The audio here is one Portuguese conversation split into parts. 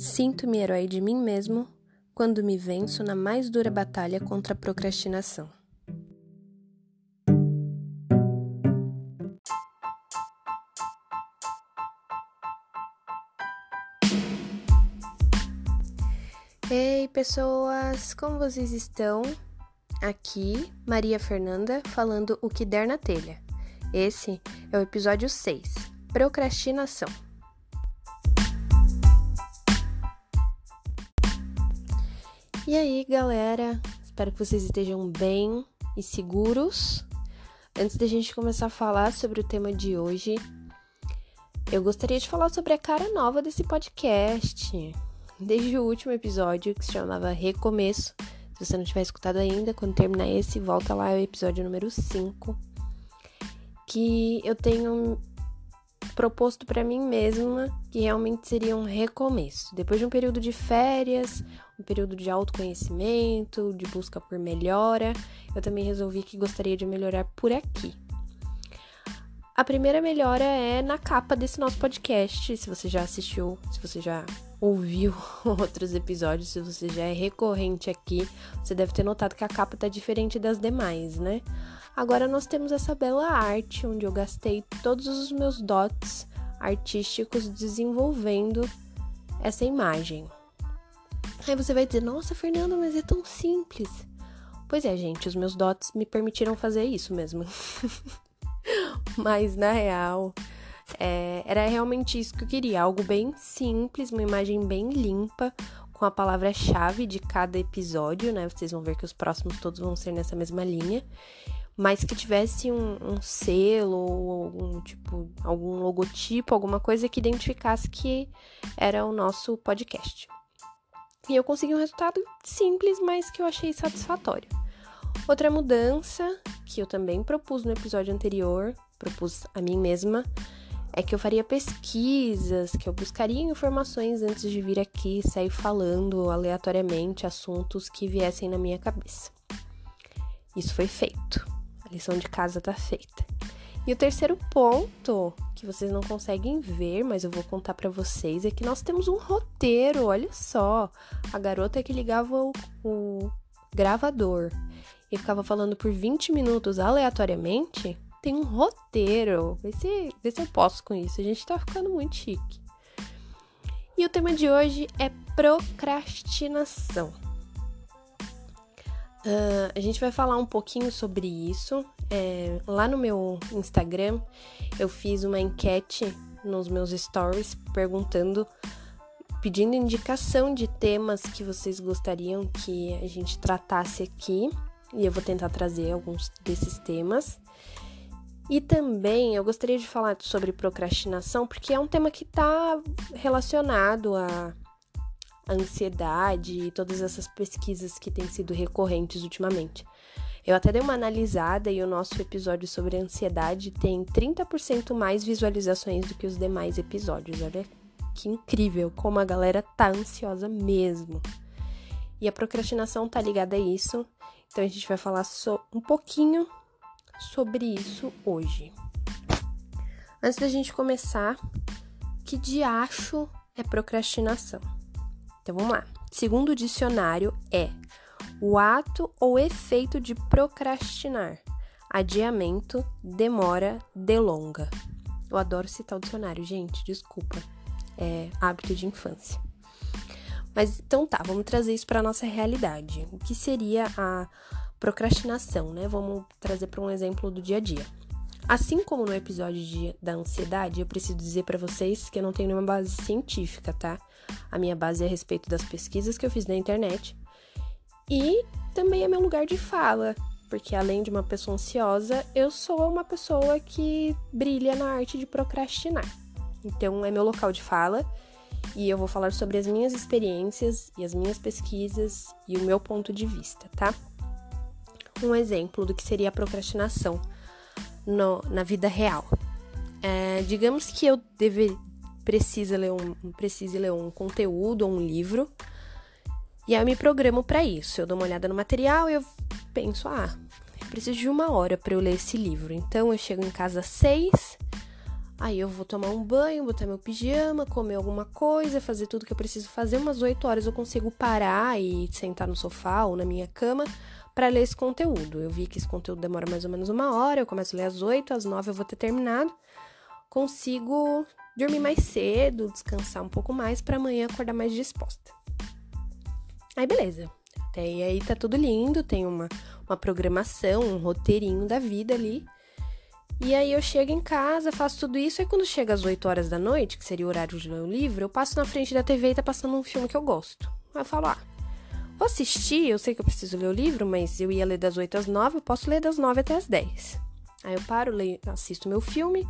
Sinto-me herói de mim mesmo quando me venço na mais dura batalha contra a procrastinação. Ei, pessoas, como vocês estão? Aqui, Maria Fernanda falando o que der na telha. Esse é o episódio 6: Procrastinação. E aí, galera? Espero que vocês estejam bem e seguros. Antes da gente começar a falar sobre o tema de hoje, eu gostaria de falar sobre a cara nova desse podcast. Desde o último episódio, que se chamava Recomeço. Se você não tiver escutado ainda, quando terminar esse, volta lá, é o episódio número 5. Que eu tenho proposto para mim mesma que realmente seria um recomeço. Depois de um período de férias, um período de autoconhecimento, de busca por melhora, eu também resolvi que gostaria de melhorar por aqui. A primeira melhora é na capa desse nosso podcast. Se você já assistiu, se você já ouviu outros episódios, se você já é recorrente aqui, você deve ter notado que a capa tá diferente das demais, né? Agora nós temos essa bela arte onde eu gastei todos os meus dots artísticos desenvolvendo essa imagem. Aí você vai dizer: "Nossa, Fernanda, mas é tão simples". Pois é, gente, os meus dots me permitiram fazer isso mesmo. mas na real, é, era realmente isso que eu queria, algo bem simples, uma imagem bem limpa, com a palavra-chave de cada episódio, né? Vocês vão ver que os próximos todos vão ser nessa mesma linha mas que tivesse um, um, selo ou algum tipo, algum logotipo, alguma coisa que identificasse que era o nosso podcast. E eu consegui um resultado simples, mas que eu achei satisfatório. Outra mudança que eu também propus no episódio anterior, propus a mim mesma, é que eu faria pesquisas, que eu buscaria informações antes de vir aqui sair falando aleatoriamente assuntos que viessem na minha cabeça. Isso foi feito. A lição de casa tá feita. E o terceiro ponto, que vocês não conseguem ver, mas eu vou contar para vocês, é que nós temos um roteiro. Olha só, a garota que ligava o, o gravador e ficava falando por 20 minutos aleatoriamente, tem um roteiro. Vê se, vê se eu posso com isso. A gente tá ficando muito chique. E o tema de hoje é procrastinação. Uh, a gente vai falar um pouquinho sobre isso. É, lá no meu Instagram, eu fiz uma enquete nos meus stories perguntando, pedindo indicação de temas que vocês gostariam que a gente tratasse aqui. E eu vou tentar trazer alguns desses temas. E também eu gostaria de falar sobre procrastinação, porque é um tema que está relacionado a ansiedade e todas essas pesquisas que têm sido recorrentes ultimamente. Eu até dei uma analisada e o nosso episódio sobre ansiedade tem 30% mais visualizações do que os demais episódios. Olha que incrível como a galera tá ansiosa mesmo. E a procrastinação tá ligada a isso, então a gente vai falar so um pouquinho sobre isso hoje. Antes da gente começar, que diacho é procrastinação? Então vamos lá. Segundo o dicionário, é o ato ou efeito de procrastinar, adiamento, demora, delonga. Eu adoro citar o dicionário, gente, desculpa. É hábito de infância. Mas então tá, vamos trazer isso para nossa realidade. O que seria a procrastinação, né? Vamos trazer para um exemplo do dia a dia. Assim como no episódio de, da ansiedade, eu preciso dizer para vocês que eu não tenho nenhuma base científica, tá? A minha base é a respeito das pesquisas que eu fiz na internet e também é meu lugar de fala, porque além de uma pessoa ansiosa, eu sou uma pessoa que brilha na arte de procrastinar. Então é meu local de fala e eu vou falar sobre as minhas experiências e as minhas pesquisas e o meu ponto de vista, tá? Um exemplo do que seria a procrastinação no, na vida real. É, digamos que eu deve, precise, ler um, precise ler um conteúdo ou um livro, e aí eu me programo para isso. Eu dou uma olhada no material e eu penso, ah, eu preciso de uma hora para eu ler esse livro. Então eu chego em casa às seis, Aí eu vou tomar um banho, botar meu pijama, comer alguma coisa, fazer tudo que eu preciso fazer. Umas 8 horas eu consigo parar e sentar no sofá ou na minha cama para ler esse conteúdo. Eu vi que esse conteúdo demora mais ou menos uma hora, eu começo a ler às 8, às 9 eu vou ter terminado. Consigo dormir mais cedo, descansar um pouco mais para amanhã acordar mais disposta. Aí beleza. Até aí tá tudo lindo, tem uma, uma programação, um roteirinho da vida ali. E aí eu chego em casa, faço tudo isso, e quando chega às 8 horas da noite, que seria o horário de ler o livro, eu passo na frente da TV e tá passando um filme que eu gosto. Aí eu falo, ah, vou assistir, eu sei que eu preciso ler o livro, mas eu ia ler das 8 às 9, eu posso ler das 9 até as 10. Aí eu paro, leio, assisto meu filme,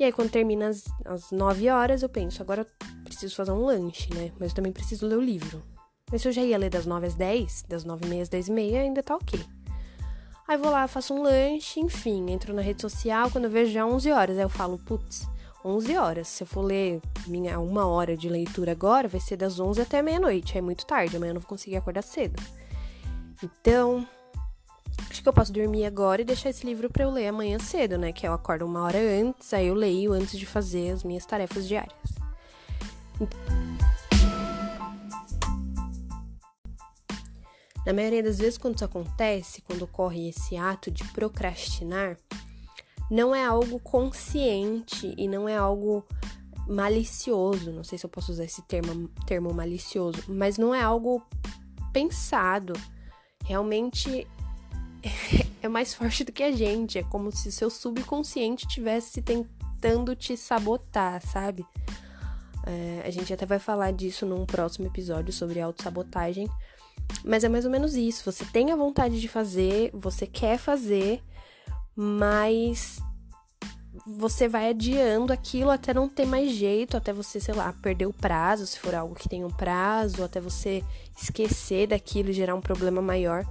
e aí quando termina as, as 9 horas, eu penso, agora eu preciso fazer um lanche, né? Mas eu também preciso ler o livro. Mas se eu já ia ler das 9 às 10, das 9 e meia às 10 e meia, ainda tá ok. Aí vou lá, faço um lanche, enfim, entro na rede social, quando eu vejo já 11 horas, aí eu falo, putz, 11 horas. Se eu for ler minha uma hora de leitura agora, vai ser das 11 até meia-noite. É muito tarde, amanhã eu não vou conseguir acordar cedo. Então, acho que eu posso dormir agora e deixar esse livro para eu ler amanhã cedo, né? Que eu acordo uma hora antes, aí eu leio antes de fazer as minhas tarefas diárias. Na maioria das vezes, quando isso acontece, quando ocorre esse ato de procrastinar, não é algo consciente e não é algo malicioso. Não sei se eu posso usar esse termo, termo malicioso, mas não é algo pensado. Realmente é mais forte do que a gente. É como se seu subconsciente tivesse tentando te sabotar, sabe? É, a gente até vai falar disso num próximo episódio sobre autossabotagem. Mas é mais ou menos isso. Você tem a vontade de fazer, você quer fazer, mas você vai adiando aquilo até não ter mais jeito, até você, sei lá, perder o prazo, se for algo que tem um prazo, até você esquecer daquilo e gerar um problema maior.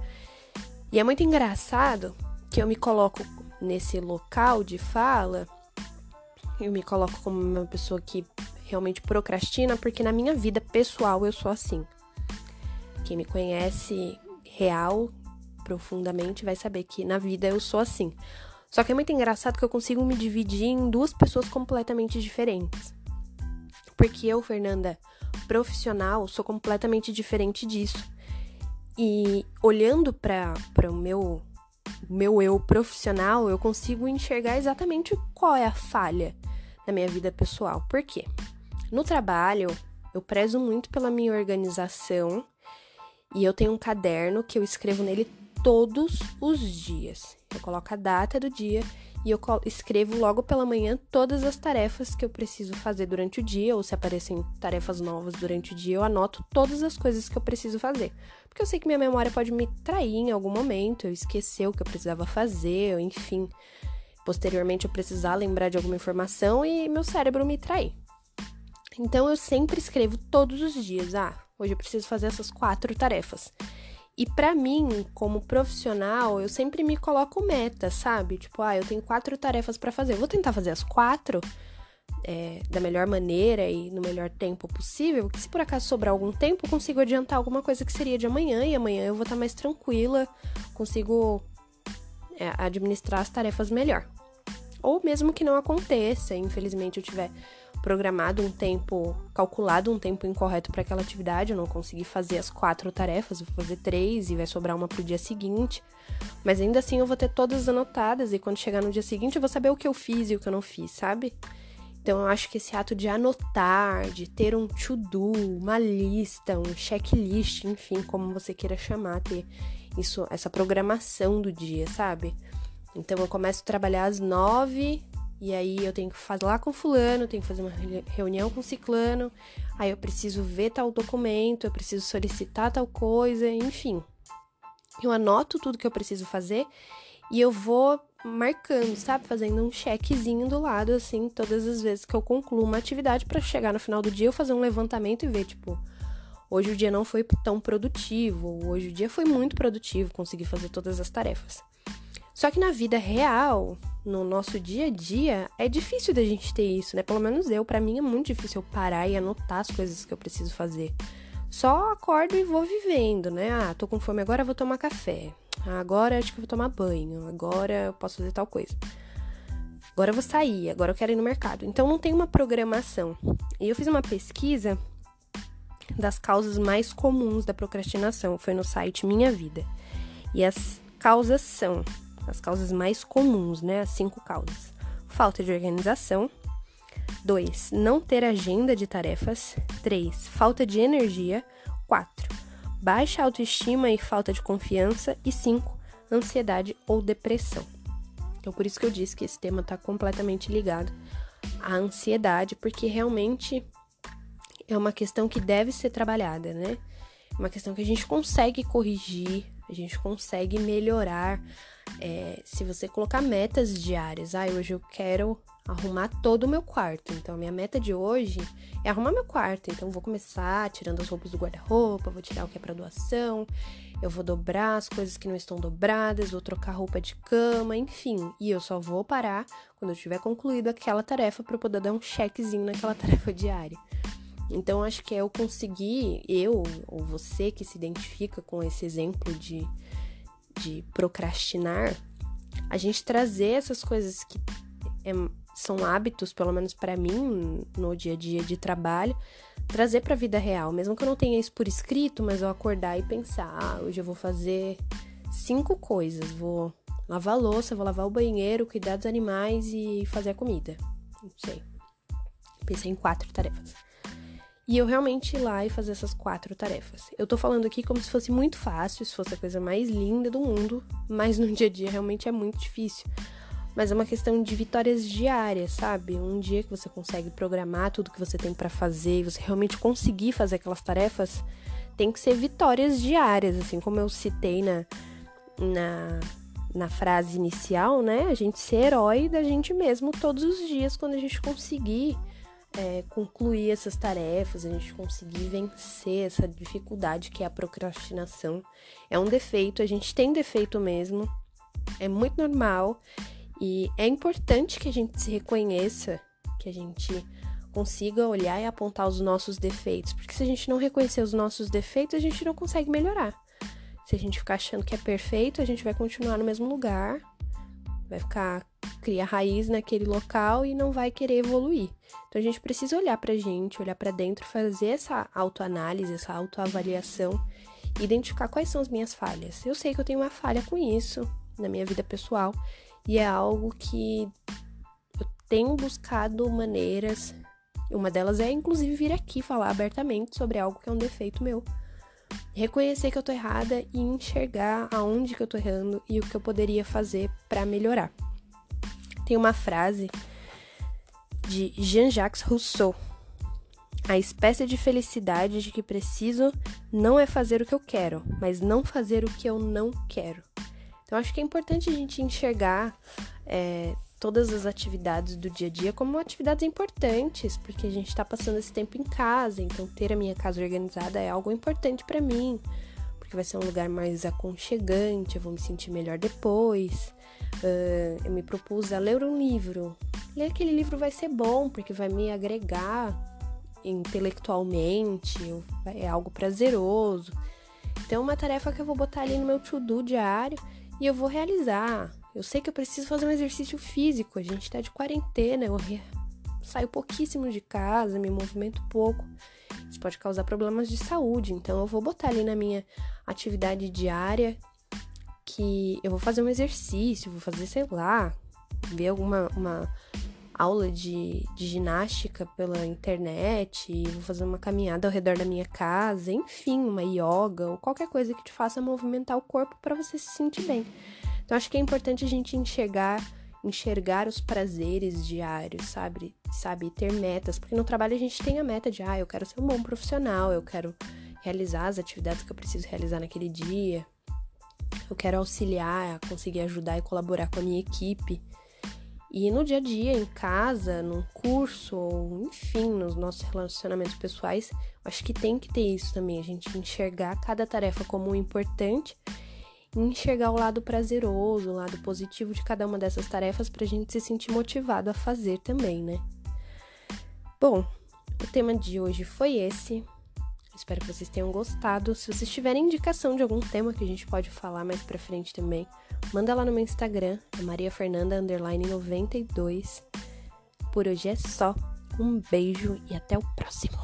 E é muito engraçado que eu me coloco nesse local de fala, eu me coloco como uma pessoa que realmente procrastina, porque na minha vida pessoal eu sou assim. Quem me conhece real, profundamente, vai saber que na vida eu sou assim. Só que é muito engraçado que eu consigo me dividir em duas pessoas completamente diferentes. Porque eu, Fernanda, profissional, sou completamente diferente disso. E olhando para o meu, meu eu profissional, eu consigo enxergar exatamente qual é a falha na minha vida pessoal. Por quê? No trabalho, eu prezo muito pela minha organização e eu tenho um caderno que eu escrevo nele todos os dias. Eu coloco a data do dia e eu escrevo logo pela manhã todas as tarefas que eu preciso fazer durante o dia, ou se aparecem tarefas novas durante o dia, eu anoto todas as coisas que eu preciso fazer. Porque eu sei que minha memória pode me trair em algum momento, eu esquecer o que eu precisava fazer, enfim, posteriormente eu precisar lembrar de alguma informação e meu cérebro me trair. Então eu sempre escrevo todos os dias, ah, Hoje eu preciso fazer essas quatro tarefas. E para mim, como profissional, eu sempre me coloco meta, sabe? Tipo, ah, eu tenho quatro tarefas para fazer. Eu vou tentar fazer as quatro é, da melhor maneira e no melhor tempo possível. Porque se por acaso sobrar algum tempo, eu consigo adiantar alguma coisa que seria de amanhã e amanhã eu vou estar tá mais tranquila, consigo é, administrar as tarefas melhor. Ou mesmo que não aconteça, infelizmente eu tiver programado um tempo, calculado um tempo incorreto para aquela atividade, eu não consegui fazer as quatro tarefas, vou fazer três e vai sobrar uma pro dia seguinte. Mas ainda assim eu vou ter todas anotadas e quando chegar no dia seguinte eu vou saber o que eu fiz e o que eu não fiz, sabe? Então eu acho que esse ato de anotar, de ter um to-do, uma lista, um checklist, enfim, como você queira chamar, ter isso, essa programação do dia, sabe? Então eu começo a trabalhar às nove e aí eu tenho que falar com fulano, tenho que fazer uma reunião com ciclano, aí eu preciso ver tal documento, eu preciso solicitar tal coisa, enfim. Eu anoto tudo que eu preciso fazer e eu vou marcando, sabe? Fazendo um checkzinho do lado, assim, todas as vezes que eu concluo uma atividade para chegar no final do dia eu fazer um levantamento e ver, tipo, hoje o dia não foi tão produtivo, hoje o dia foi muito produtivo, consegui fazer todas as tarefas. Só que na vida real, no nosso dia a dia, é difícil da gente ter isso, né? Pelo menos eu, para mim é muito difícil eu parar e anotar as coisas que eu preciso fazer. Só acordo e vou vivendo, né? Ah, tô com fome agora, vou tomar café. agora acho que vou tomar banho. Agora eu posso fazer tal coisa. agora eu vou sair, agora eu quero ir no mercado. Então não tem uma programação. E eu fiz uma pesquisa das causas mais comuns da procrastinação, foi no site Minha Vida. E as causas são as causas mais comuns, né? As cinco causas: falta de organização. 2. Não ter agenda de tarefas. 3. Falta de energia. 4. Baixa autoestima e falta de confiança. E 5. Ansiedade ou depressão. Então, por isso que eu disse que esse tema está completamente ligado à ansiedade, porque realmente é uma questão que deve ser trabalhada, né? É uma questão que a gente consegue corrigir, a gente consegue melhorar. É, se você colocar metas diárias, ah, hoje eu quero arrumar todo o meu quarto. Então, minha meta de hoje é arrumar meu quarto. Então, vou começar tirando as roupas do guarda-roupa, vou tirar o que é para doação, eu vou dobrar as coisas que não estão dobradas, vou trocar roupa de cama, enfim. E eu só vou parar quando eu tiver concluído aquela tarefa para poder dar um checkzinho naquela tarefa diária. Então, acho que é eu conseguir, eu ou você que se identifica com esse exemplo de, de procrastinar, a gente trazer essas coisas que é, são hábitos, pelo menos para mim, no dia a dia de trabalho, trazer para a vida real, mesmo que eu não tenha isso por escrito, mas eu acordar e pensar, ah, hoje eu vou fazer cinco coisas, vou lavar louça, vou lavar o banheiro, cuidar dos animais e fazer a comida. Não sei. Pensei em quatro tarefas. E eu realmente ir lá e fazer essas quatro tarefas. Eu tô falando aqui como se fosse muito fácil, se fosse a coisa mais linda do mundo, mas no dia a dia realmente é muito difícil mas é uma questão de vitórias diárias, sabe? Um dia que você consegue programar tudo que você tem para fazer e você realmente conseguir fazer aquelas tarefas, tem que ser vitórias diárias, assim como eu citei na, na, na frase inicial, né? A gente ser herói da gente mesmo todos os dias quando a gente conseguir é, concluir essas tarefas, a gente conseguir vencer essa dificuldade que é a procrastinação. É um defeito, a gente tem defeito mesmo, é muito normal e é importante que a gente se reconheça, que a gente consiga olhar e apontar os nossos defeitos, porque se a gente não reconhecer os nossos defeitos, a gente não consegue melhorar. Se a gente ficar achando que é perfeito, a gente vai continuar no mesmo lugar, vai ficar criar raiz naquele local e não vai querer evoluir. Então a gente precisa olhar pra gente, olhar para dentro, fazer essa autoanálise, essa autoavaliação, identificar quais são as minhas falhas. Eu sei que eu tenho uma falha com isso na minha vida pessoal e é algo que eu tenho buscado maneiras. Uma delas é, inclusive, vir aqui falar abertamente sobre algo que é um defeito meu. Reconhecer que eu tô errada e enxergar aonde que eu tô errando e o que eu poderia fazer para melhorar. Tem uma frase de Jean-Jacques Rousseau. A espécie de felicidade de que preciso não é fazer o que eu quero, mas não fazer o que eu não quero. Então, acho que é importante a gente enxergar é, todas as atividades do dia a dia como atividades importantes, porque a gente está passando esse tempo em casa, então ter a minha casa organizada é algo importante para mim, porque vai ser um lugar mais aconchegante, eu vou me sentir melhor depois. Uh, eu me propus a ler um livro. Ler aquele livro vai ser bom, porque vai me agregar intelectualmente, é algo prazeroso. Então, é uma tarefa que eu vou botar ali no meu to-do diário e eu vou realizar. Eu sei que eu preciso fazer um exercício físico. A gente tá de quarentena, eu saio pouquíssimo de casa, me movimento pouco. Isso pode causar problemas de saúde. Então eu vou botar ali na minha atividade diária que eu vou fazer um exercício, vou fazer, sei lá, ver alguma uma aula de, de ginástica pela internet, vou fazer uma caminhada ao redor da minha casa, enfim, uma yoga ou qualquer coisa que te faça movimentar o corpo para você se sentir bem. Então acho que é importante a gente enxergar enxergar os prazeres diários, sabe? Sabe, ter metas, porque no trabalho a gente tem a meta de, ah, eu quero ser um bom profissional, eu quero realizar as atividades que eu preciso realizar naquele dia. Eu quero auxiliar, conseguir ajudar e colaborar com a minha equipe. E no dia a dia, em casa, num curso, ou enfim, nos nossos relacionamentos pessoais, acho que tem que ter isso também, a gente enxergar cada tarefa como importante enxergar o lado prazeroso, o lado positivo de cada uma dessas tarefas para a gente se sentir motivado a fazer também, né? Bom, o tema de hoje foi esse. Espero que vocês tenham gostado. Se vocês tiverem indicação de algum tema que a gente pode falar mais pra frente também, manda lá no meu Instagram, é Maria Fernanda 92. Por hoje é só. Um beijo e até o próximo.